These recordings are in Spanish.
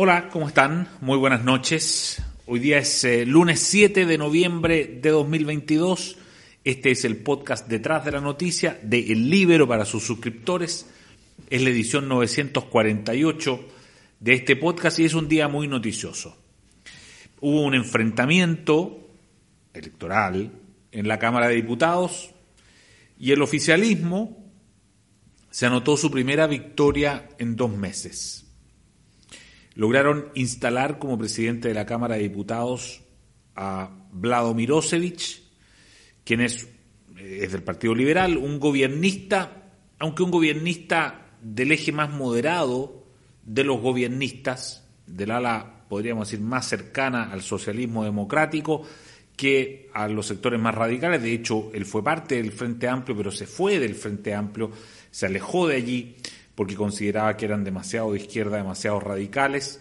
Hola, ¿cómo están? Muy buenas noches. Hoy día es eh, lunes 7 de noviembre de 2022. Este es el podcast Detrás de la Noticia de El Libero para sus suscriptores. Es la edición 948 de este podcast y es un día muy noticioso. Hubo un enfrentamiento electoral en la Cámara de Diputados y el oficialismo se anotó su primera victoria en dos meses. Lograron instalar como presidente de la Cámara de Diputados a Vlado Mirosevic, quien es, eh, es del Partido Liberal, un gobiernista, aunque un gobiernista del eje más moderado de los gobiernistas, del ala, podríamos decir, más cercana al socialismo democrático, que a los sectores más radicales. De hecho, él fue parte del Frente Amplio, pero se fue del Frente Amplio, se alejó de allí porque consideraba que eran demasiado de izquierda, demasiado radicales.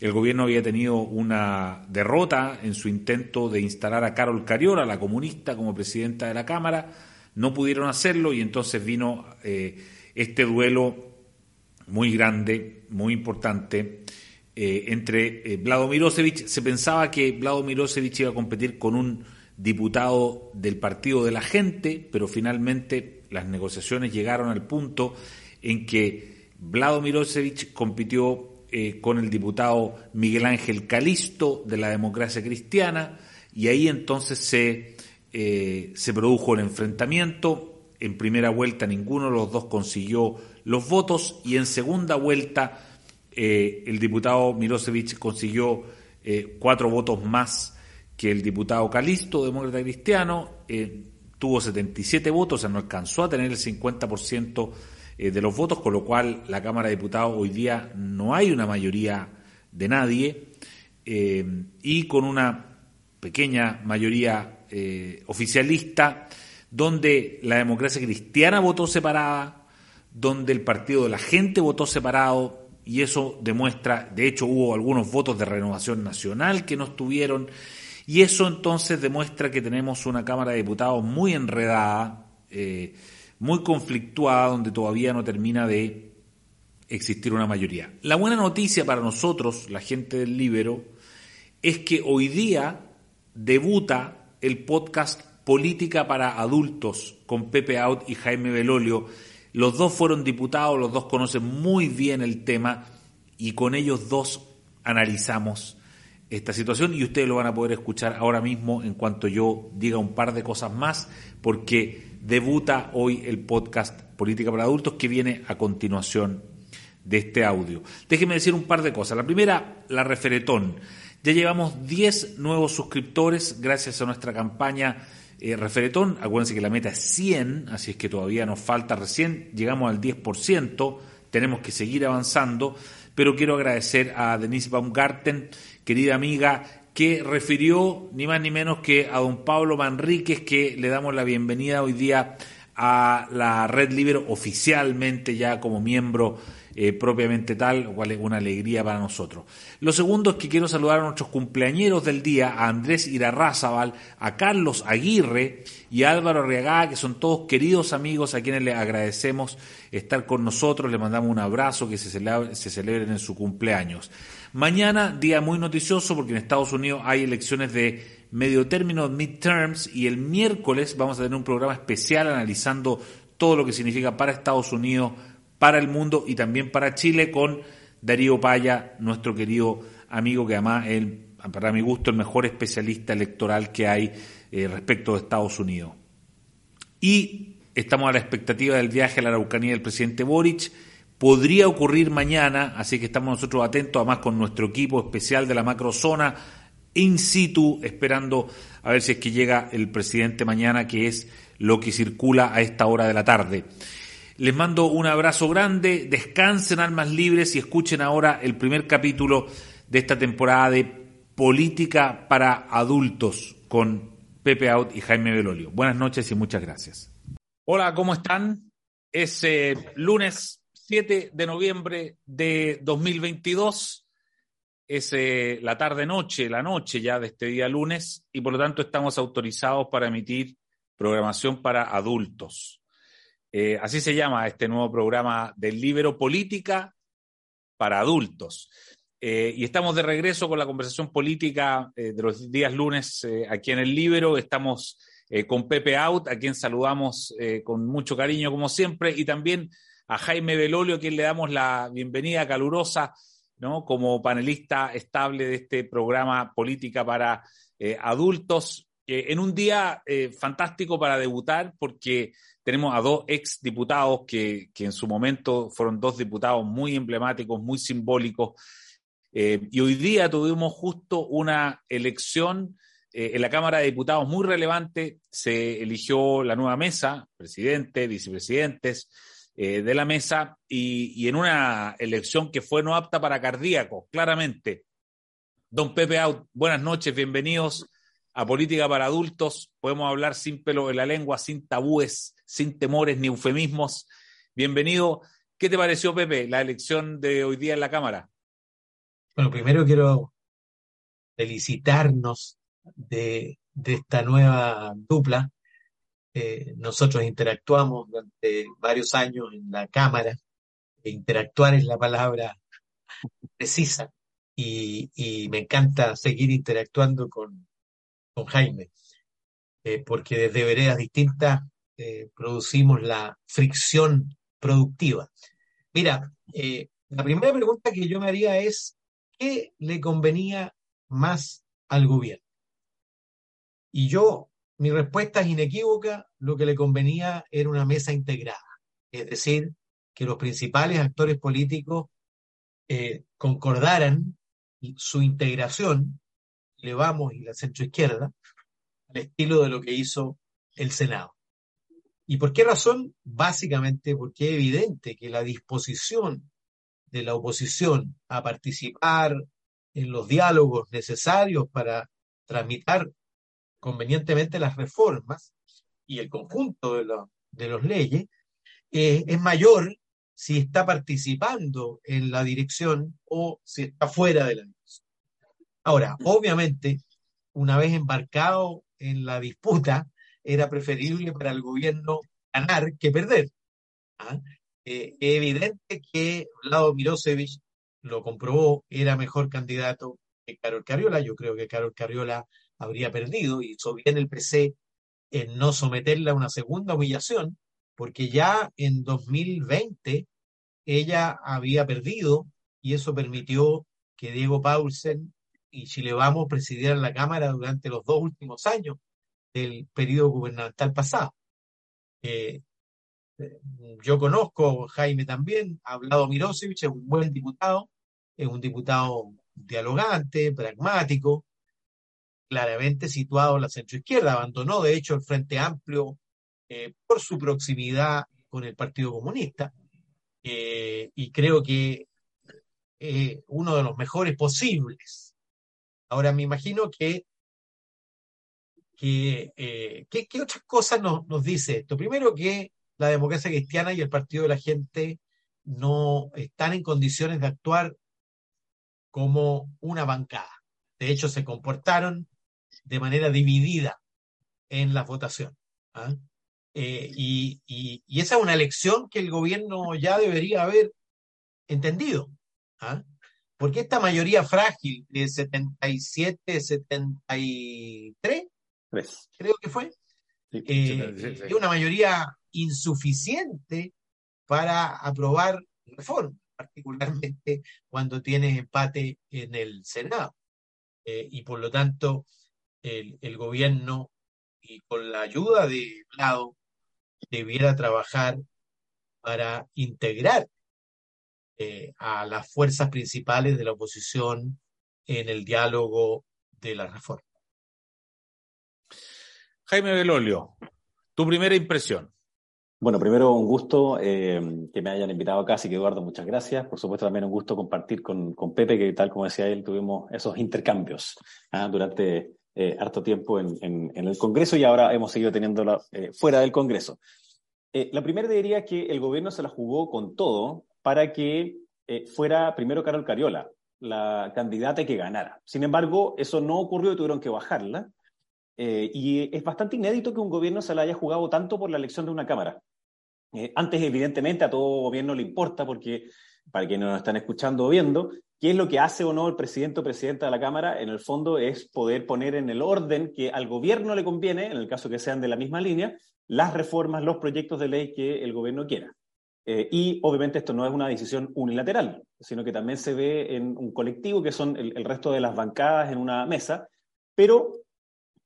El gobierno había tenido una derrota en su intento de instalar a Carol Cariola, la comunista, como presidenta de la Cámara. No pudieron hacerlo y entonces vino eh, este duelo muy grande, muy importante, eh, entre eh, Vlado Mirosevic. Se pensaba que Vlado Mirosevic iba a competir con un diputado del Partido de la Gente, pero finalmente las negociaciones llegaron al punto en que Vlado Mirosevic compitió eh, con el diputado Miguel Ángel Calisto de la democracia cristiana y ahí entonces se, se produjo el enfrentamiento. En primera vuelta ninguno de los dos consiguió los votos y en segunda vuelta eh, el diputado Mirosevic consiguió eh, cuatro votos más que el diputado Calisto, demócrata cristiano, eh, tuvo 77 votos, o sea, no alcanzó a tener el 50% de los votos, con lo cual la Cámara de Diputados hoy día no hay una mayoría de nadie, y con una pequeña mayoría oficialista, donde la democracia cristiana votó separada, donde el Partido de la Gente votó separado, y eso demuestra, de hecho hubo algunos votos de renovación nacional que no estuvieron, y eso entonces demuestra que tenemos una Cámara de Diputados muy enredada, eh, muy conflictuada, donde todavía no termina de existir una mayoría. La buena noticia para nosotros, la gente del Libero, es que hoy día debuta el podcast Política para Adultos con Pepe Out y Jaime Belolio, los dos fueron diputados, los dos conocen muy bien el tema y con ellos dos analizamos esta situación y ustedes lo van a poder escuchar ahora mismo en cuanto yo diga un par de cosas más porque debuta hoy el podcast Política para Adultos que viene a continuación de este audio. Déjenme decir un par de cosas. La primera, la referetón. Ya llevamos 10 nuevos suscriptores gracias a nuestra campaña eh, referetón, acuérdense que la meta es 100, así es que todavía nos falta recién, llegamos al 10%, tenemos que seguir avanzando, pero quiero agradecer a Denise Baumgarten, querida amiga, que refirió ni más ni menos que a don Pablo Manríquez, que le damos la bienvenida hoy día a la Red Libero oficialmente ya como miembro eh, propiamente tal, lo cual es una alegría para nosotros. Lo segundo es que quiero saludar a nuestros cumpleañeros del día, a Andrés Irarrázaval, a Carlos Aguirre y a Álvaro Arriagá, que son todos queridos amigos a quienes les agradecemos estar con nosotros, les mandamos un abrazo, que se, se celebren en su cumpleaños. Mañana, día muy noticioso, porque en Estados Unidos hay elecciones de medio término, midterms, y el miércoles vamos a tener un programa especial analizando todo lo que significa para Estados Unidos para el mundo y también para Chile con Darío Paya, nuestro querido amigo que además es, para mi gusto, el mejor especialista electoral que hay eh, respecto de Estados Unidos. Y estamos a la expectativa del viaje a la Araucanía del presidente Boric. Podría ocurrir mañana, así que estamos nosotros atentos, además con nuestro equipo especial de la macrozona in situ, esperando a ver si es que llega el presidente mañana, que es lo que circula a esta hora de la tarde. Les mando un abrazo grande, descansen almas libres y escuchen ahora el primer capítulo de esta temporada de Política para Adultos con Pepe Out y Jaime Belolio. Buenas noches y muchas gracias. Hola, ¿cómo están? Es eh, lunes 7 de noviembre de 2022. Es eh, la tarde-noche, la noche ya de este día lunes y por lo tanto estamos autorizados para emitir programación para adultos. Eh, así se llama este nuevo programa del Libero Política para Adultos. Eh, y estamos de regreso con la conversación política de los días lunes aquí en el Libro. Estamos con Pepe Out, a quien saludamos con mucho cariño como siempre, y también a Jaime Belolio, a quien le damos la bienvenida calurosa ¿no? como panelista estable de este programa Política para Adultos. en un día fantástico para debutar, porque tenemos a dos ex diputados que, que en su momento fueron dos diputados muy emblemáticos, muy simbólicos eh, y hoy día tuvimos justo una elección eh, en la Cámara de Diputados muy relevante. Se eligió la nueva mesa, presidente, vicepresidentes eh, de la mesa, y, en una elección que fue no apta para cardíacos, claramente. Don Pepe Out, buenas noches, bienvenidos a Política para Adultos. Podemos hablar sin pelo en la lengua, sin tabúes, sin temores ni eufemismos. Bienvenido. ¿Qué te pareció, Pepe, la elección de hoy día en la Cámara? Bueno, primero quiero felicitarnos de, esta nueva dupla. Eh, nosotros interactuamos durante varios años en la Cámara. E interactuar es la palabra precisa. Y, me encanta seguir interactuando con, Jaime, eh, porque desde veredas distintas eh, producimos la fricción productiva. Mira, la primera pregunta que yo me haría es, ¿qué le convenía más al gobierno? Y yo, mi respuesta es inequívoca, lo que le convenía era una mesa integrada, es decir, que los principales actores políticos eh, concordaran su integración, Levamos y la centroizquierda, al estilo de lo que hizo el Senado. ¿Y por qué razón? Básicamente porque es evidente que la disposición de la oposición a participar en los diálogos necesarios para tramitar convenientemente las reformas y el conjunto de, los de las leyes, eh, es mayor si está participando en la dirección o si está fuera de la dirección. Ahora, obviamente, una vez embarcado en la disputa, era preferible para el gobierno ganar que perder. ¿ah? Eh, evidente que Vlado Mirosevic lo comprobó, era mejor candidato que Carol Carriola. Yo creo que Carol Carriola habría perdido y hizo bien el PC en no someterla a una segunda humillación, porque ya en 2020 ella había perdido y eso permitió que Diego Paulsen y Chile Vamos presidieran la Cámara durante los dos últimos años del periodo gubernamental pasado. Eh, yo conozco, Jaime también, ha hablado Mirosevic, es un buen diputado, es un diputado dialogante, pragmático, claramente situado en la centroizquierda, abandonó de hecho el Frente Amplio eh, por su proximidad con el Partido Comunista, eh, y creo que es uno de los mejores posibles. Ahora me imagino que que, eh, ¿qué, otras cosas nos, nos, dice esto? Primero que la democracia cristiana y el Partido de la Gente no están en condiciones de actuar como una bancada. De hecho, se comportaron de manera dividida en la votación. ¿ah? Eh, y, esa es una elección que el gobierno ya debería haber entendido. ¿ah? Porque esta mayoría frágil de 77, 73, creo que fue, eh, es una mayoría insuficiente para aprobar reformas, particularmente cuando tienes empate en el Senado. Eh, y por lo tanto, el, gobierno, y con la ayuda de lado, debiera trabajar para integrar eh, a las fuerzas principales de la oposición en el diálogo de la reforma. Jaime Belolio, tu primera impresión. Bueno, primero un gusto eh, que me hayan invitado acá, así que Eduardo, muchas gracias. Por supuesto, también un gusto compartir con, con Pepe, que tal como decía él, tuvimos esos intercambios ¿ah? durante eh, harto tiempo en, en, el Congreso y ahora hemos seguido teniéndolo eh, fuera del Congreso. la primera diría que el gobierno se la jugó con todo para que fuera primero Carol Cariola, la candidata que ganara. Sin embargo, eso no ocurrió y tuvieron que bajarla. y es bastante inédito que un gobierno se la haya jugado tanto por la elección de una Cámara. Eh, antes, evidentemente, a todo gobierno le importa porque para quienes nos están escuchando o viendo, qué es lo que hace o no el presidente o presidenta de la Cámara, en el fondo es poder poner en el orden que al gobierno le conviene, en el caso que sean de la misma línea, las reformas, los proyectos de ley que el gobierno quiera. Eh, y obviamente esto no es una decisión unilateral, sino que también se ve en un colectivo que son el, el resto de las bancadas en una mesa, pero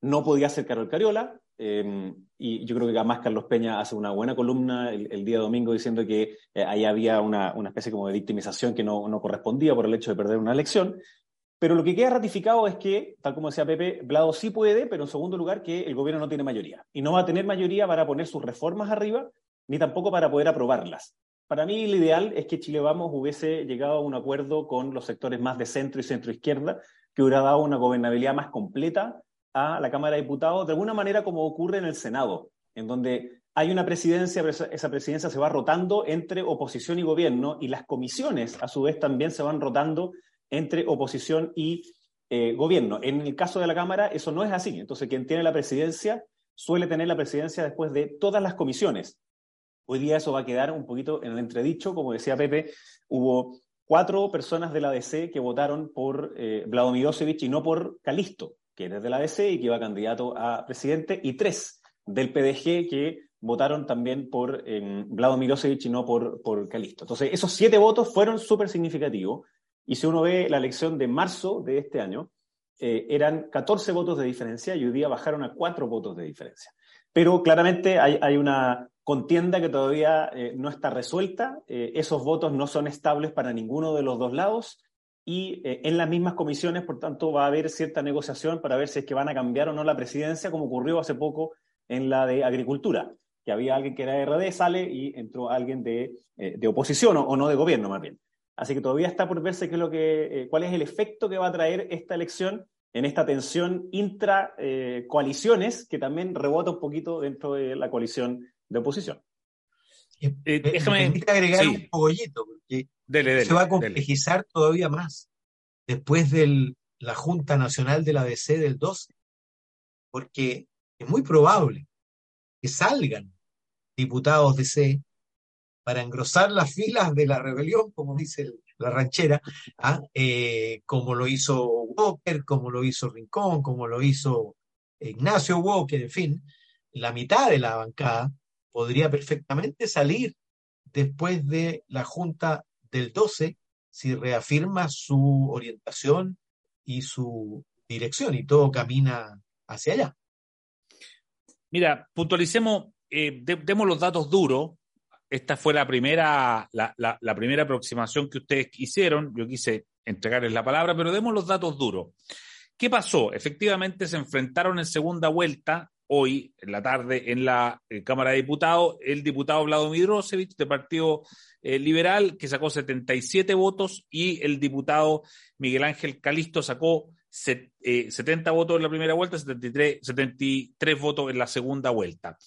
no podía ser Carol Cariola, eh, y yo creo que además Carlos Peña hace una buena columna el, día domingo diciendo que eh, ahí había una, una, especie como de victimización que no, no, correspondía por el hecho de perder una elección. Pero lo que queda ratificado es que, tal como decía Pepe, Blado sí puede, pero en segundo lugar que el gobierno no tiene mayoría. Y no va a tener mayoría para poner sus reformas arriba, ni tampoco para poder aprobarlas. Para mí, el ideal es que Chile Vamos hubiese llegado a un acuerdo con los sectores más de centro y centro izquierda, que hubiera dado una gobernabilidad más completa a la Cámara de Diputados, de alguna manera como ocurre en el Senado, en donde hay una presidencia, pero esa presidencia se va rotando entre oposición y gobierno, y las comisiones, a su vez, también se van rotando entre oposición y eh, gobierno. En el caso de la Cámara, eso no es así. Entonces, quien tiene la presidencia suele tener la presidencia después de todas las comisiones. Hoy día eso va a quedar un poquito en el entredicho, como decía Pepe, hubo cuatro personas de la DC que votaron por eh, Vladimir y no por Calisto que es de la DC y que iba candidato a presidente, y tres del PDG que votaron también por eh, Vlado Milosevic y no por, por Calisto. Entonces, esos siete votos fueron súper significativos. Y si uno ve la elección de marzo de este año, eh, eran 14 votos de diferencia y hoy día bajaron a cuatro votos de diferencia. Pero claramente hay, hay una contienda que todavía eh, no está resuelta. Eh, esos votos no son estables para ninguno de los dos lados y eh, en las mismas comisiones, por tanto, va a haber cierta negociación para ver si es que van a cambiar o no la presidencia, como ocurrió hace poco en la de Agricultura, que había alguien que era de RD, sale y entró alguien de, eh, de oposición o, no de gobierno, más bien. Así que todavía está por verse qué es lo que, eh, cuál es el efecto que va a traer esta elección en esta tensión intra coaliciones que también rebota un poquito dentro de la coalición de oposición. déjame agregar un poquito, se va a complejizar todavía más después de la Junta Nacional de la DC del 12, porque es muy probable que salgan diputados DC para engrosar las filas de la rebelión, como dice la ranchera, ¿ah? eh, como lo hizo Walker, como lo hizo Rincón, como lo hizo Ignacio Walker, en fin, la mitad de la bancada podría perfectamente salir después de la Junta del 12 si reafirma su orientación y su dirección y todo camina hacia allá. Mira, puntualicemos, eh, demos los datos duros. Esta fue la primera, la, la, primera aproximación que ustedes hicieron. Yo quise entregarles la palabra, pero demos los datos duros. ¿Qué pasó? Efectivamente se enfrentaron en segunda vuelta hoy en la tarde en la eh, Cámara de Diputados el diputado Vladimir Rosevich de Partido eh, Liberal, que sacó 77 votos, y el diputado Miguel Ángel Calisto sacó 70 eh, votos en la primera vuelta, 73, 73 votos en la segunda vuelta.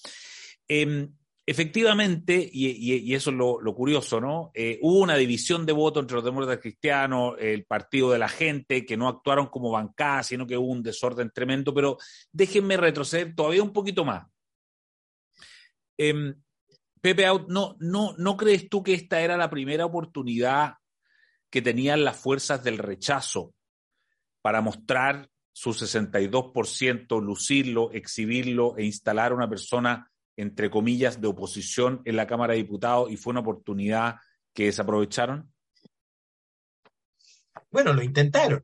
Em, efectivamente, y, eso es lo, curioso, ¿no? Eh, hubo una división de votos entre los demócratas cristianos, el partido de la gente, que no actuaron como bancada, sino que hubo un desorden tremendo, pero déjenme retroceder todavía un poquito más. Eh, Pepe ¿no, no, ¿no crees tú que esta era la primera oportunidad que tenían las fuerzas del rechazo para mostrar su 62%, lucirlo, exhibirlo e instalar a una persona entre comillas, de oposición en la Cámara de Diputados y fue una oportunidad que desaprovecharon? Bueno, lo intentaron.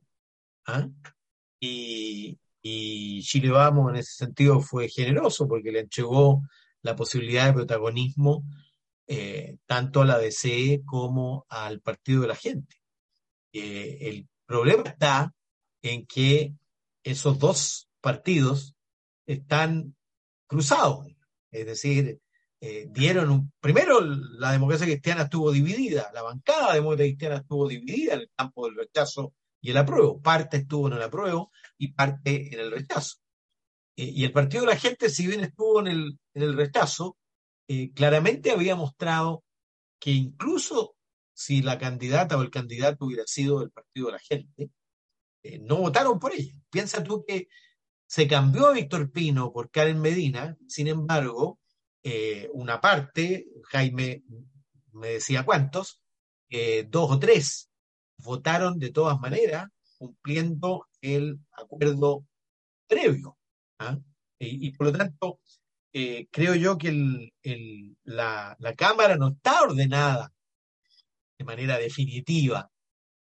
¿ah? Y, y Chile Vamos en ese sentido fue generoso porque le entregó la posibilidad de protagonismo eh, tanto a la DC como al Partido de la Gente. Eh, el problema está en que esos dos partidos están cruzados. Es decir, eh, dieron un... Primero, la democracia cristiana estuvo dividida, la bancada democrática cristiana estuvo dividida en el campo del rechazo y el apruebo. Parte estuvo en el apruebo y parte en el rechazo. Eh, y el Partido de la Gente, si bien estuvo en el, en el rechazo, eh, claramente había mostrado que incluso si la candidata o el candidato hubiera sido del Partido de la Gente, no votaron por ella. Piensa tú que se cambió a Víctor Pino por Karen Medina, sin embargo, eh, una parte, Jaime me decía cuántos, eh, dos o tres votaron de todas maneras cumpliendo el acuerdo previo. ¿ah? Y, por lo tanto, eh, creo yo que la, la Cámara no está ordenada de manera definitiva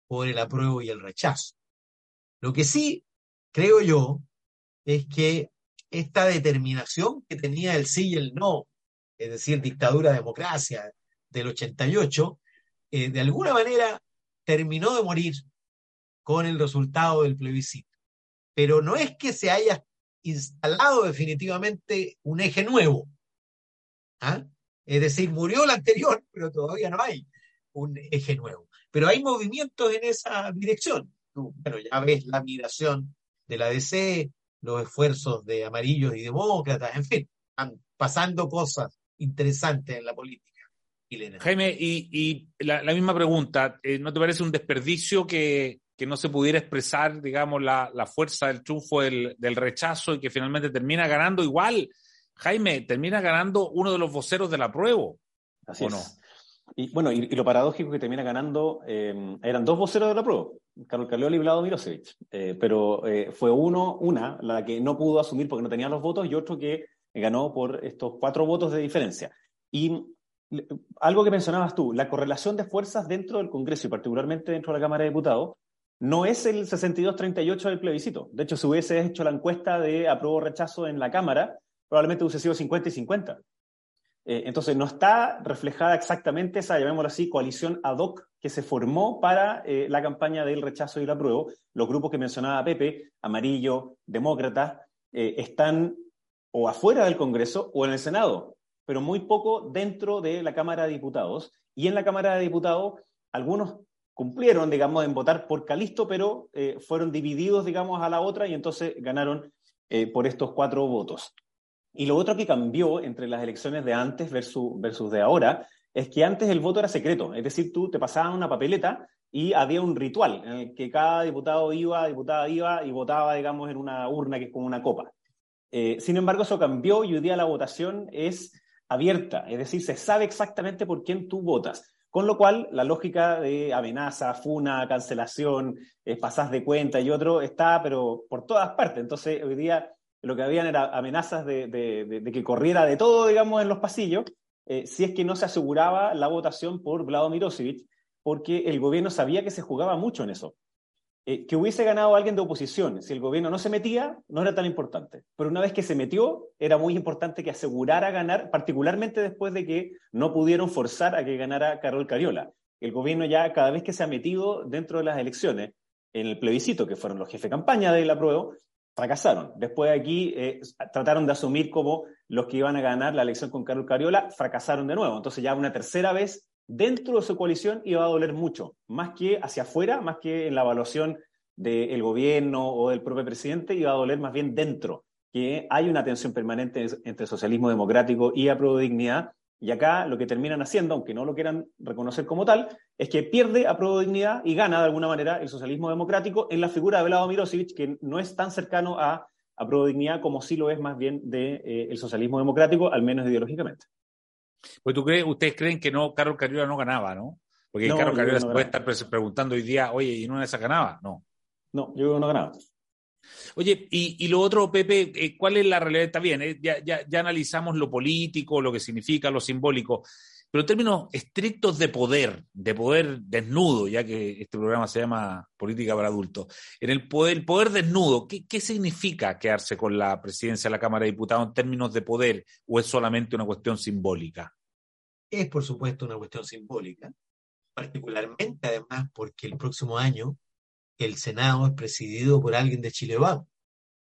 por el apruebo y el rechazo. Lo que sí creo yo es que esta determinación que tenía el sí y el no, es decir, dictadura, democracia del 88, eh, de alguna manera terminó de morir con el resultado del plebiscito. Pero no es que se haya instalado definitivamente un eje nuevo. ¿ah? Es decir, murió el anterior, pero todavía no hay un eje nuevo. Pero hay movimientos en esa dirección. Bueno, ya ves la migración de la DC, los esfuerzos de amarillos y demócratas, en fin, están pasando cosas interesantes en la política. Jaime, y, la, misma pregunta, eh, ¿no te parece un desperdicio que, no se pudiera expresar, digamos, la, fuerza del triunfo del, rechazo y que finalmente termina ganando igual? Jaime, termina ganando uno de los voceros de la prueba. Así ¿o no? Y bueno, y, lo paradójico que termina ganando, eh, eran dos voceros de la prueba, Carlos Carleoli y Vlado eh, pero fue uno, una, la que no pudo asumir porque no tenía los votos y otro que ganó por estos cuatro votos de diferencia. Y algo que mencionabas tú, la correlación de fuerzas dentro del Congreso y particularmente dentro de la Cámara de Diputados, no es el 62-38 del plebiscito. De hecho, si hubiese hecho la encuesta de apruebo rechazo en la Cámara, probablemente hubiese sido 50 y 50. Eh, entonces, no está reflejada exactamente esa, llamémoslo así, coalición ad hoc que se formó para eh, la campaña del rechazo y el apruebo. Los grupos que mencionaba Pepe, amarillo, demócrata, eh, están o afuera del Congreso o en el Senado pero muy poco dentro de la Cámara de Diputados. Y en la Cámara de Diputados, algunos cumplieron, digamos, en votar por Calisto, pero fueron divididos, digamos, a la otra y entonces ganaron por estos cuatro votos. Y lo otro que cambió entre las elecciones de antes versus, versus de ahora es que antes el voto era secreto, es decir, tú te pasaban una papeleta y había un ritual en el que cada diputado iba, diputada iba y votaba, digamos, en una urna que es como una copa. Eh, sin embargo, eso cambió y hoy día la votación es abierta, es decir, se sabe exactamente por quién tú votas. Con lo cual, la lógica de amenaza, funa, cancelación, eh, pasas de cuenta y otro está, pero por todas partes. Entonces, hoy día lo que habían era amenazas de, que corriera de todo, digamos, en los pasillos, eh, si es que no se aseguraba la votación por Vlado Mirosevic, porque el gobierno sabía que se jugaba mucho en eso. Eh, que hubiese ganado alguien de oposición, si el gobierno no se metía, no era tan importante. Pero una vez que se metió, era muy importante que asegurara ganar, particularmente después de que no pudieron forzar a que ganara Carol Cariola. El gobierno ya cada vez que se ha metido dentro de las elecciones, en el plebiscito, que fueron los jefes de campaña de la prueba, fracasaron. Después aquí eh, trataron de asumir como los que iban a ganar la elección con Carol Cariola, fracasaron de nuevo. Entonces ya una tercera vez dentro de su coalición iba a doler mucho, más que hacia afuera, más que en la evaluación del gobierno o del propio presidente, iba a doler más bien dentro, que hay una tensión permanente entre socialismo democrático y y acá lo que terminan haciendo, aunque no lo quieran reconocer como tal, es que pierde apruebo dignidad y gana de alguna manera el socialismo democrático en la figura de Vlado Mirosevic, que no es tan cercano a apruebo dignidad como sí lo es más bien del de, eh, socialismo democrático, al menos ideológicamente. Pues tú crees, ustedes creen que no, Carlos Cariola no ganaba, ¿no? Porque Carlos Cariola se puede estar preguntando hoy día, oye, ¿y no una de esas ganaba? No. No, yo creo que no ganaba. Oye, y, lo otro, Pepe, eh, ¿cuál es la realidad? Está bien, eh, ya, ya, ya, analizamos lo político, lo que significa, lo simbólico, pero en términos estrictos de poder, de poder desnudo, ya que este programa se llama Política para Adultos, en el poder, el poder desnudo, ¿qué, ¿qué significa quedarse con la presidencia de la Cámara de Diputados en términos de poder o es solamente una cuestión simbólica? Es, por supuesto, una cuestión simbólica, particularmente además porque el próximo año el Senado es presidido por alguien de Chile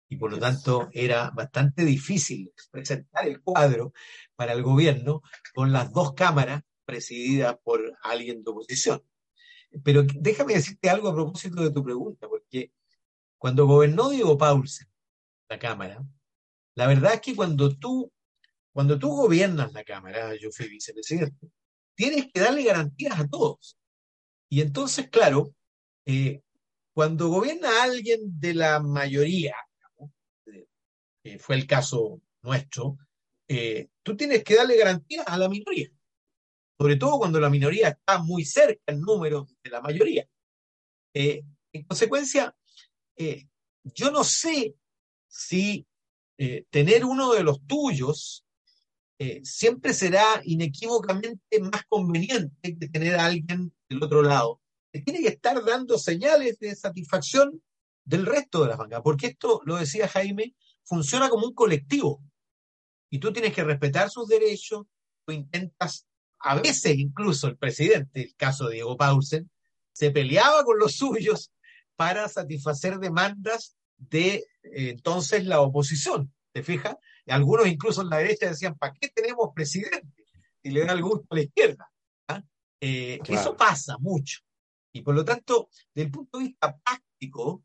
y por lo tanto era bastante difícil presentar el cuadro para el gobierno con las dos cámaras presididas por alguien de oposición. Pero déjame decirte algo a propósito de tu pregunta, porque cuando gobernó Diego Paulsen la Cámara, la verdad es que cuando tú, cuando tú gobiernas la Cámara, yo fui vicepresidente, tienes que darle garantías a todos. Y entonces, claro, eh, cuando gobierna alguien de la mayoría, fue el caso nuestro, eh, tú tienes que darle garantías a la minoría. sobre todo cuando la minoría está muy cerca en número de la mayoría. Eh, en consecuencia, eh, yo no sé si tener uno de los tuyos siempre será inequívocamente más conveniente que tener a alguien del otro lado. Tiene que estar dando señales de satisfacción del resto de las bancas, porque esto, lo decía Jaime, funciona como un colectivo. Y tú tienes que respetar sus derechos, tú intentas, a veces incluso el presidente, el caso de Diego Paulsen, se peleaba con los suyos para satisfacer demandas de eh, entonces la oposición. ¿Te fijas? Algunos incluso en la derecha decían, ¿para qué tenemos presidente? Y le da el gusto a la izquierda. ¿ah? Eh, eso pasa mucho. Y por lo tanto, desde el punto de vista práctico,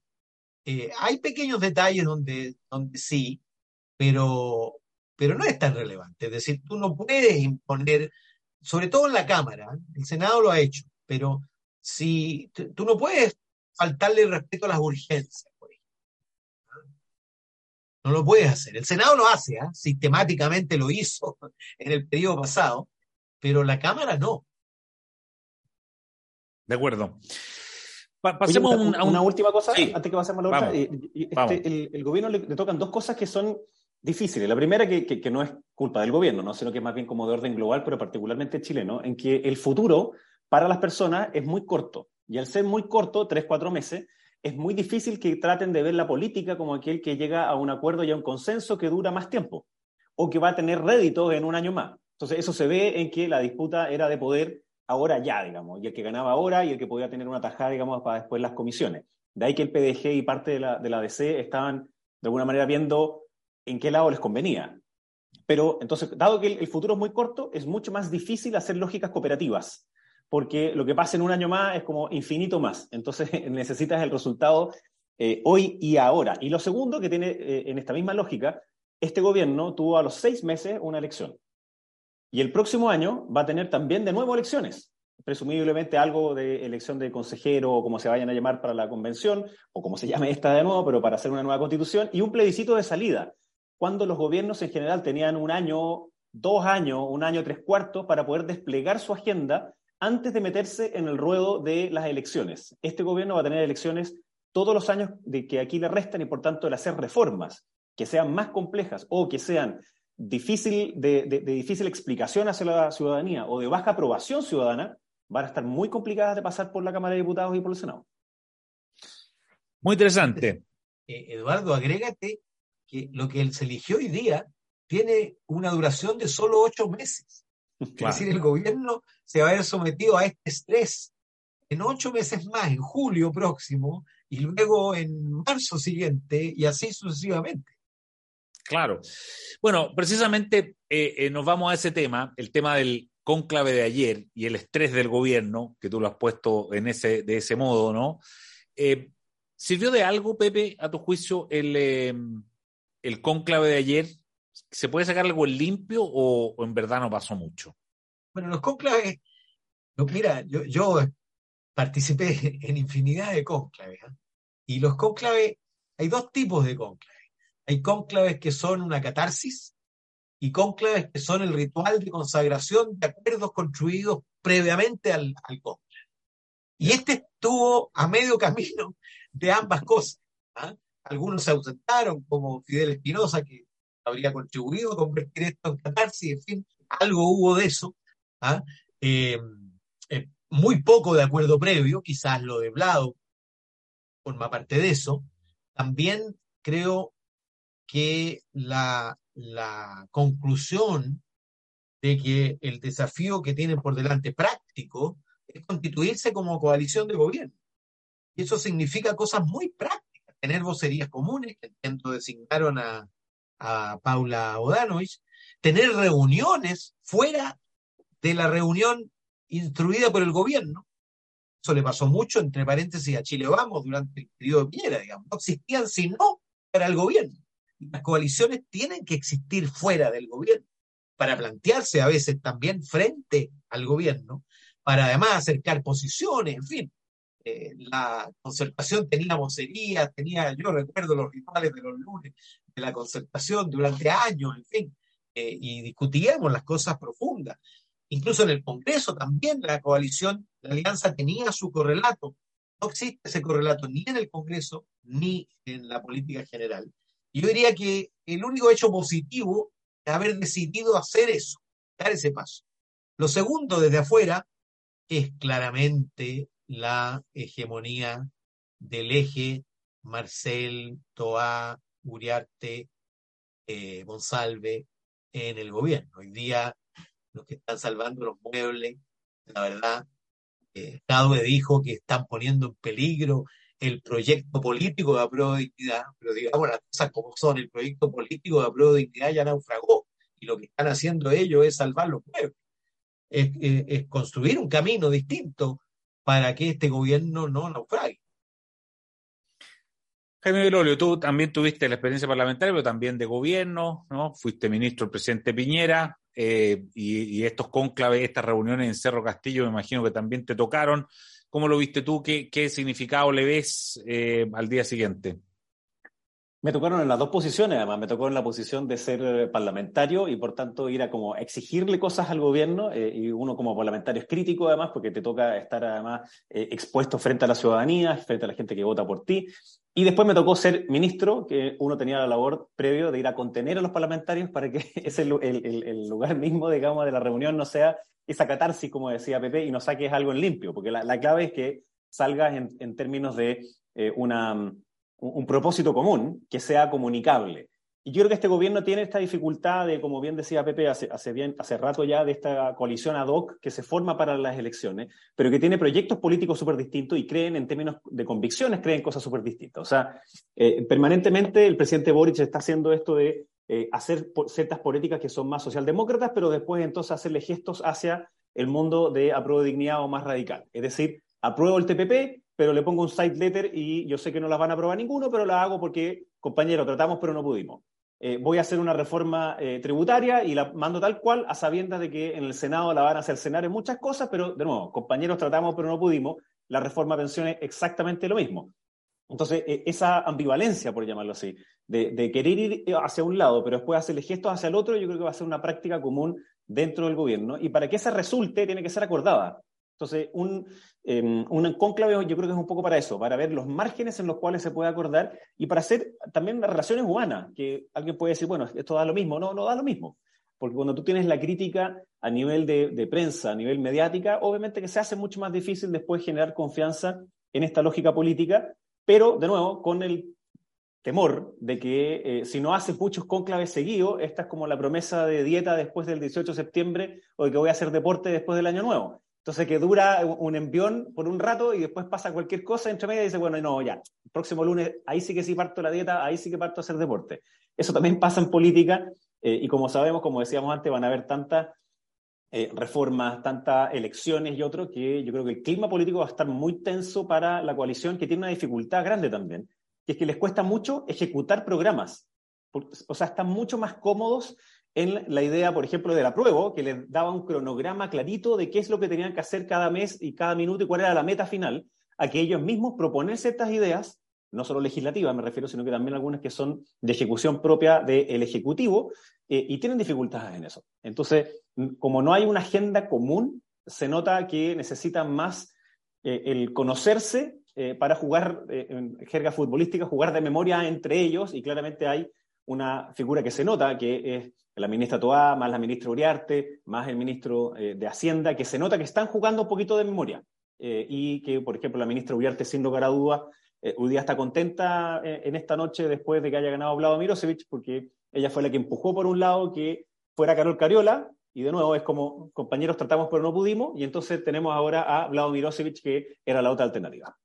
eh, hay pequeños detalles donde, donde sí, pero, pero no es tan relevante. Es decir, tú no puedes imponer, sobre todo en la Cámara, el Senado lo ha hecho, pero si tú no puedes faltarle respeto a las urgencias. No lo puedes hacer. El Senado lo hace, ¿eh? sistemáticamente lo hizo en el periodo pasado, pero la Cámara no. De acuerdo pasemos a una última cosa, antes que pasemos a la otra. Eh, este, el, gobierno le, tocan dos cosas que son difíciles. La primera, que, que, no es culpa del gobierno, ¿no? sino que es más bien como de orden global, pero particularmente chileno, en que el futuro para las personas es muy corto. Y al ser muy corto, tres, cuatro meses, es muy difícil que traten de ver la política como aquel que llega a un acuerdo y a un consenso que dura más tiempo, o que va a tener réditos en un año más. Entonces, eso se ve en que la disputa era de poder ahora ya, digamos, y el que ganaba ahora y el que podía tener una tajada, digamos, para después las comisiones. De ahí que el PDG y parte de la, de la DC estaban de alguna manera viendo en qué lado les convenía. Pero entonces, dado que el, futuro es muy corto, es mucho más difícil hacer lógicas cooperativas, porque lo que pasa en un año más es como infinito más. Entonces necesitas el resultado eh, hoy y ahora. Y lo segundo que tiene eh, en esta misma lógica, este gobierno tuvo a los seis meses una elección. Y el próximo año va a tener también de nuevo elecciones, presumiblemente algo de elección de consejero o como se vayan a llamar para la convención, o como se llame esta de nuevo, pero para hacer una nueva constitución, y un plebiscito de salida, cuando los gobiernos en general tenían un año, dos años, un año, tres cuartos para poder desplegar su agenda antes de meterse en el ruedo de las elecciones. Este gobierno va a tener elecciones todos los años de que aquí le restan y por tanto el hacer reformas que sean más complejas o que sean difícil, de, difícil explicación hacia la ciudadanía o de baja aprobación ciudadana, van a estar muy complicadas de pasar por la Cámara de Diputados y por el Senado. Muy interesante. Eh, Eduardo, agrégate que lo que se eligió hoy día tiene una duración de solo ocho meses. Es decir, el gobierno se va a ver sometido a este estrés en ocho meses más, en julio próximo, y luego en marzo siguiente, y así sucesivamente. Claro. Bueno, precisamente eh, eh, nos vamos a ese tema, el tema del cónclave de ayer y el estrés del gobierno, que tú lo has puesto en ese, de ese modo, ¿no? Eh, ¿Sirvió de algo, Pepe, a tu juicio, el, el cónclave de ayer? ¿Se puede sacar algo limpio o, en verdad no pasó mucho? Bueno, los cónclaves, mira, yo, yo, participé en infinidad de cónclaves, y los cónclaves, hay dos tipos de cónclaves hay cónclaves que son una catarsis y cónclaves que son el ritual de consagración de acuerdos construidos previamente al, al cónclave. Y este estuvo a medio camino de ambas cosas. ¿ah? Algunos se ausentaron, como Fidel Espinosa, que habría contribuido a convertir esto en catarsis, en fin, algo hubo de eso. ¿ah? Eh, eh, muy poco de acuerdo previo, quizás lo de Blado forma parte de eso. También creo que la, conclusión de que el desafío que tienen por delante práctico es constituirse como coalición de gobierno. Y eso significa cosas muy prácticas, tener vocerías comunes, que entiendo designaron a, a Paula Odanovich, tener reuniones fuera de la reunión instruida por el gobierno. Eso le pasó mucho, entre paréntesis, a Chile Vamos durante el periodo de Piñera, digamos. No existían sino para el gobierno las coaliciones tienen que existir fuera del gobierno para plantearse a veces también frente al gobierno, para además acercar posiciones, en fin. Eh, la concertación tenía vocería, tenía, yo recuerdo los rituales de los lunes de la concertación durante años, en fin, eh, y discutíamos las cosas profundas. Incluso en el Congreso también la coalición, la alianza tenía su correlato. No existe ese correlato ni en el Congreso ni en la política general. Yo diría que el único hecho positivo es haber decidido hacer eso, dar ese paso. Lo segundo, desde afuera, es claramente la hegemonía del eje Marcel, Toá, Uriarte, eh, Monsalve en el gobierno. Hoy día los que están salvando los muebles, la verdad, eh, dijo que están poniendo en peligro el proyecto político de apruebo de dignidad, pero digamos las cosas como son, el proyecto político de apruebo de dignidad ya naufragó y lo que están haciendo ellos es salvar los pueblos, es, construir un camino distinto para que este gobierno no naufrague. Jaime Belolio, tú también tuviste la experiencia parlamentaria, pero también de gobierno, ¿no? Fuiste ministro del presidente Piñera, eh, y, estos cónclaves, estas reuniones en Cerro Castillo, me imagino que también te tocaron. ¿Cómo lo viste tú? ¿Qué, significado le ves eh, al día siguiente? Me tocaron en las dos posiciones, además. Me tocó en la posición de ser eh, parlamentario y por tanto ir a como exigirle cosas al gobierno eh, y uno como parlamentario es crítico además porque te toca estar además expuesto frente a la ciudadanía, frente a la gente que vota por ti. Y después me tocó ser ministro, que uno tenía la labor previo de ir a contener a los parlamentarios para que ese el, el, lugar mismo, digamos, de la reunión no sea esa catarsis, como decía Pepe, y no saques algo en limpio, porque la, la clave es que salgas en, términos de eh, una, un, propósito común que sea comunicable. Y yo creo que este gobierno tiene esta dificultad de, como bien decía Pepe hace, hace, bien, hace rato ya, de esta coalición ad hoc que se forma para las elecciones, pero que tiene proyectos políticos súper distintos y creen en términos de convicciones, creen cosas súper distintas. O sea, eh, permanentemente el presidente Boric está haciendo esto de eh, hacer ciertas políticas que son más socialdemócratas, pero después entonces hacerle gestos hacia el mundo de apruebo de dignidad o más radical. Es decir, apruebo el TPP, pero le pongo un side letter y yo sé que no las van a aprobar ninguno, pero la hago porque, compañero, tratamos pero no pudimos. Eh, voy a hacer una reforma eh, tributaria y la mando tal cual a sabiendas de que en el Senado la van a hacer cenar en muchas cosas, pero de nuevo, compañeros, tratamos pero no pudimos. La reforma de pensiones exactamente lo mismo. Entonces, esa ambivalencia, por llamarlo así, de, querer ir hacia un lado, pero después hacerle gestos hacia el otro, yo creo que va a ser una práctica común dentro del gobierno. Y para que esa resulte, tiene que ser acordada. Entonces, un, eh, un conclave yo creo que es un poco para eso, para ver los márgenes en los cuales se puede acordar y para hacer también las relaciones humanas, que alguien puede decir, bueno, esto da lo mismo. No, no da lo mismo. Porque cuando tú tienes la crítica a nivel de, de prensa, a nivel mediática, obviamente que se hace mucho más difícil después generar confianza en esta lógica política, pero de nuevo, con el temor de que eh, si no haces muchos cónclaves seguidos, esta es como la promesa de dieta después del 18 de septiembre o de que voy a hacer deporte después del año nuevo. Entonces que dura un envión por un rato y después pasa cualquier cosa entre medio y dice, bueno, no, ya, próximo lunes ahí sí que sí parto la dieta, ahí sí que parto a hacer deporte. Eso también pasa en política eh, y como sabemos, como decíamos antes, van a haber tantas eh, reformas, tantas elecciones y otro, que yo creo que el clima político va a estar muy tenso para la coalición, que tiene una dificultad grande también, que es que les cuesta mucho ejecutar programas. O sea, están mucho más cómodos en la idea, por ejemplo, del apruebo, que les daba un cronograma clarito de qué es lo que tenían que hacer cada mes y cada minuto y cuál era la meta final, a que ellos mismos proponerse estas ideas, no solo legislativas me refiero, sino que también algunas que son de ejecución propia del Ejecutivo, eh, y tienen dificultades en eso. Entonces, como no hay una agenda común, se nota que necesitan más eh, el conocerse eh, para jugar en jerga futbolística, jugar de memoria entre ellos, y claramente hay una figura que se nota, que es la ministra Toá, más la ministra Uriarte, más el ministro eh, de Hacienda, que se nota que están jugando un poquito de memoria. y que, por ejemplo, la ministra Uriarte, sin lugar a dudas, hoy día está contenta en esta noche después de que haya ganado Vlado Mirosevic, porque ella fue la que empujó por un lado que fuera Carol Cariola, y de nuevo es como compañeros tratamos pero no pudimos, y entonces tenemos ahora a Vlado Mirosevic, que era la otra alternativa.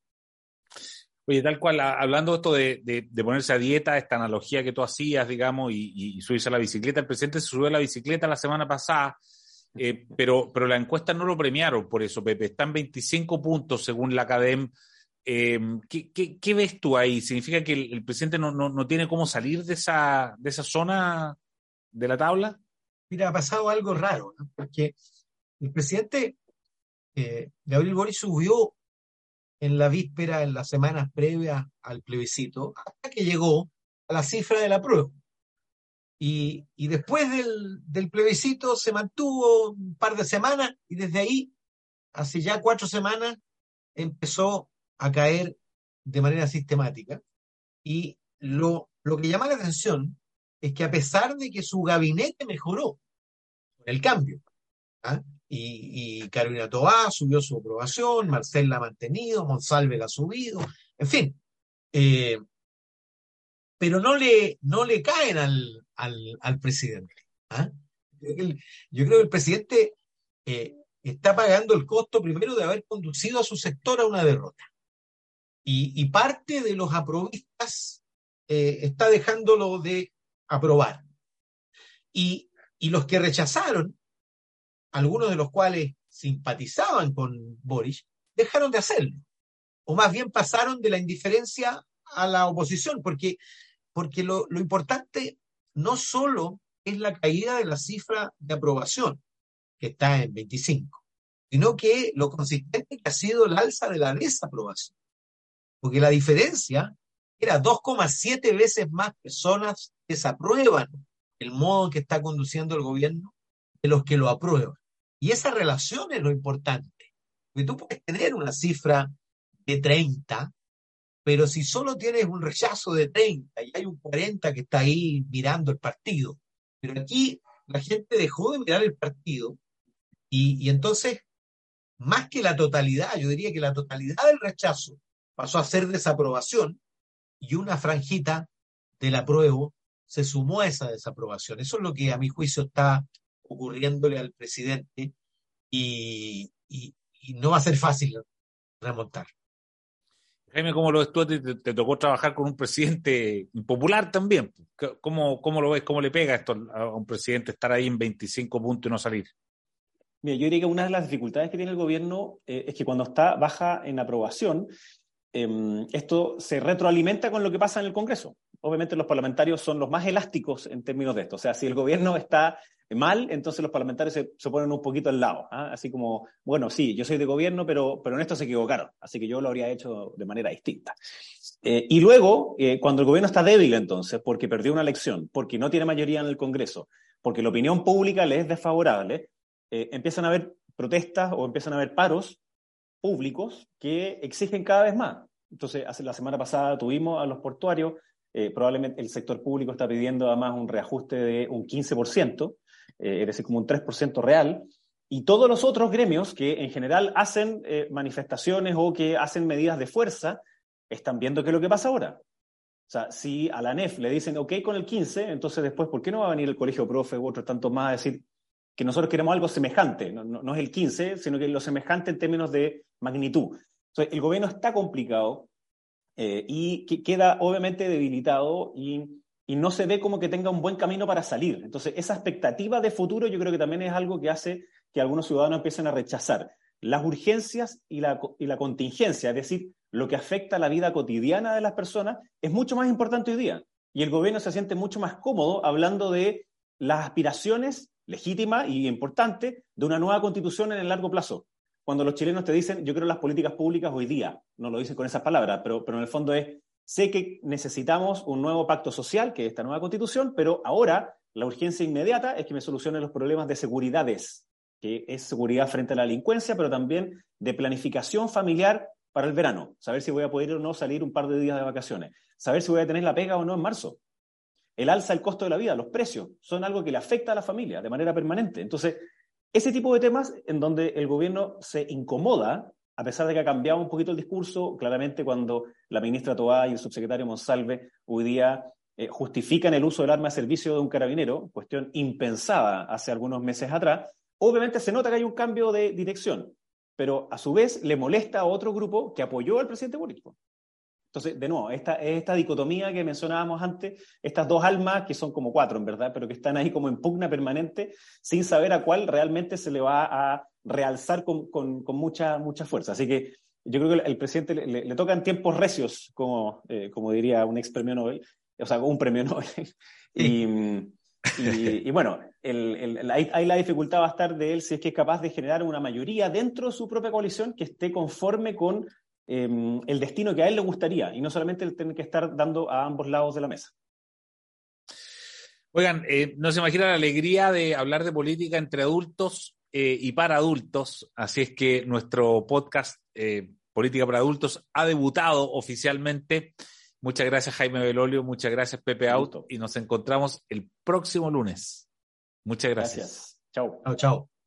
Oye, tal cual, hablando esto de, de, ponerse a dieta, esta analogía que tú hacías, digamos, y, subirse a la bicicleta, el presidente se subió a la bicicleta la semana pasada, eh, pero, pero la encuesta no lo premiaron por eso, Pepe. Están 25 puntos según la CADEM. Eh, ¿qué, qué, ves tú ahí? ¿Significa que el, presidente no, no, no, tiene cómo salir de esa, de esa zona de la tabla? Mira, ha pasado algo raro, ¿no? porque el presidente eh, Gabriel Boris subió en la víspera, en las semanas previas al plebiscito, hasta que llegó a la cifra de la prueba. Y, después del, del, plebiscito se mantuvo un par de semanas y desde ahí, hace ya cuatro semanas, empezó a caer de manera sistemática. Y lo, lo que llama la atención es que a pesar de que su gabinete mejoró con el cambio, ¿ah? Y, y, Carolina Tobá subió su aprobación, Marcel la ha mantenido, Monsalve la ha subido, en fin, eh, pero no le, no le caen al, al, presidente. ¿ah? Yo, creo que el presidente eh, está pagando el costo primero de haber conducido a su sector a una derrota. Y, parte de los aprovistas eh, está dejándolo de aprobar. Y, y los que rechazaron, algunos de los cuales simpatizaban con Boris, dejaron de hacerlo. O más bien pasaron de la indiferencia a la oposición, porque, porque lo, importante no solo es la caída de la cifra de aprobación, que está en 25, sino que lo consistente que ha sido el alza de la desaprobación. Porque la diferencia era 2,7 veces más personas desaprueban el modo en que está conduciendo el gobierno de los que lo aprueban. Y esa relación es lo importante. Porque tú puedes tener una cifra de 30 pero si solo tienes un rechazo de 30 y hay un 40 que está ahí mirando el partido, pero aquí la gente dejó de mirar el partido y, entonces, más que la totalidad, yo diría que la totalidad del rechazo pasó a ser desaprobación y una franjita del apruebo se sumó a esa desaprobación. Eso es lo que a mi juicio está ocurriéndole al presidente y no va a ser fácil remontar. Jaime, ¿cómo lo ves tú? Te, te, tocó trabajar con un presidente impopular también. ¿Cómo, ¿Cómo, lo ves? ¿Cómo le pega esto a un presidente estar ahí en 25 puntos y no salir? Mira, yo diría que una de las dificultades que tiene el gobierno eh, es que cuando está baja en aprobación, em, esto se retroalimenta con lo que pasa en el Congreso. Obviamente los parlamentarios son los más elásticos en términos de esto. O sea, si el gobierno está mal, entonces los parlamentarios se, ponen un poquito al lado. ¿ah? Así como, bueno, sí, yo soy de gobierno, pero, pero en esto se equivocaron. Así que yo lo habría hecho de manera distinta. Eh, y luego, eh, cuando el gobierno está débil entonces, porque perdió una elección, porque no tiene mayoría en el Congreso, porque la opinión pública le es desfavorable, eh, empiezan a haber protestas o empiezan a haber paros públicos que exigen cada vez más. Entonces, hace, la semana pasada tuvimos a los portuarios, probablemente el sector público está pidiendo además un reajuste de un 15%, eh, es decir, como un 3% real, y todos los otros gremios que en general hacen eh, manifestaciones o que hacen medidas de fuerza, están viendo qué es lo que pasa ahora. O sea, si a la NEF le dicen, ok, con el 15, entonces después, ¿por qué no va a venir el colegio profe u otros tantos más a decir que nosotros queremos algo semejante? No, es el 15, sino que lo semejante en términos de magnitud. Entonces, el gobierno está complicado eh, y que queda obviamente debilitado y y no se ve como que tenga un buen camino para salir. Entonces, esa expectativa de futuro yo creo que también es algo que hace que algunos ciudadanos empiecen a rechazar las urgencias y la, y la contingencia, es decir, lo que afecta a la vida cotidiana de las personas, es mucho más importante hoy día. Y el gobierno se siente mucho más cómodo hablando de las aspiraciones legítimas y importantes de una nueva constitución en el largo plazo. Cuando los chilenos te dicen, yo creo las políticas públicas hoy día, no lo dicen con esas palabras, pero, pero en el fondo es, Sé que necesitamos un nuevo pacto social, que es esta nueva constitución, pero ahora la urgencia inmediata es que me solucionen los problemas de seguridades, que es seguridad frente a la delincuencia, pero también de planificación familiar para el verano. Saber si voy a poder o no salir un par de días de vacaciones. Saber si voy a tener la pega o no en marzo. El alza del costo de la vida, los precios, son algo que le afecta a la familia de manera permanente. Entonces, ese tipo de temas en donde el gobierno se incomoda a pesar de que ha cambiado un poquito el discurso, claramente cuando la ministra Toá y el subsecretario Monsalve hoy día eh, justifican el uso del arma de servicio de un carabinero, cuestión impensada hace algunos meses atrás, obviamente se nota que hay un cambio de dirección, pero a su vez le molesta a otro grupo que apoyó al presidente político. Entonces, de nuevo, esta, esta dicotomía que mencionábamos antes, estas dos almas, que son como cuatro en verdad, pero que están ahí como en pugna permanente, sin saber a cuál realmente se le va a realzar con, con, mucha, mucha fuerza. Así que yo creo que el presidente le, le, tocan tiempos recios, como, eh, como diría un ex premio Nobel, o sea, un premio Nobel. y, y, bueno, el, ahí, la dificultad va a estar de él si es que es capaz de generar una mayoría dentro de su propia coalición que esté conforme con em, el destino que a él le gustaría y no solamente el tener que estar dando a ambos lados de la mesa. Oigan, eh, no se imagina la alegría de hablar de política entre adultos eh, y para adultos. Así es que nuestro podcast eh, Política para Adultos ha debutado oficialmente. Muchas gracias Jaime Belolio, muchas gracias Pepe Auto y nos encontramos el próximo lunes. Muchas gracias. gracias. Chao. Chao, chao.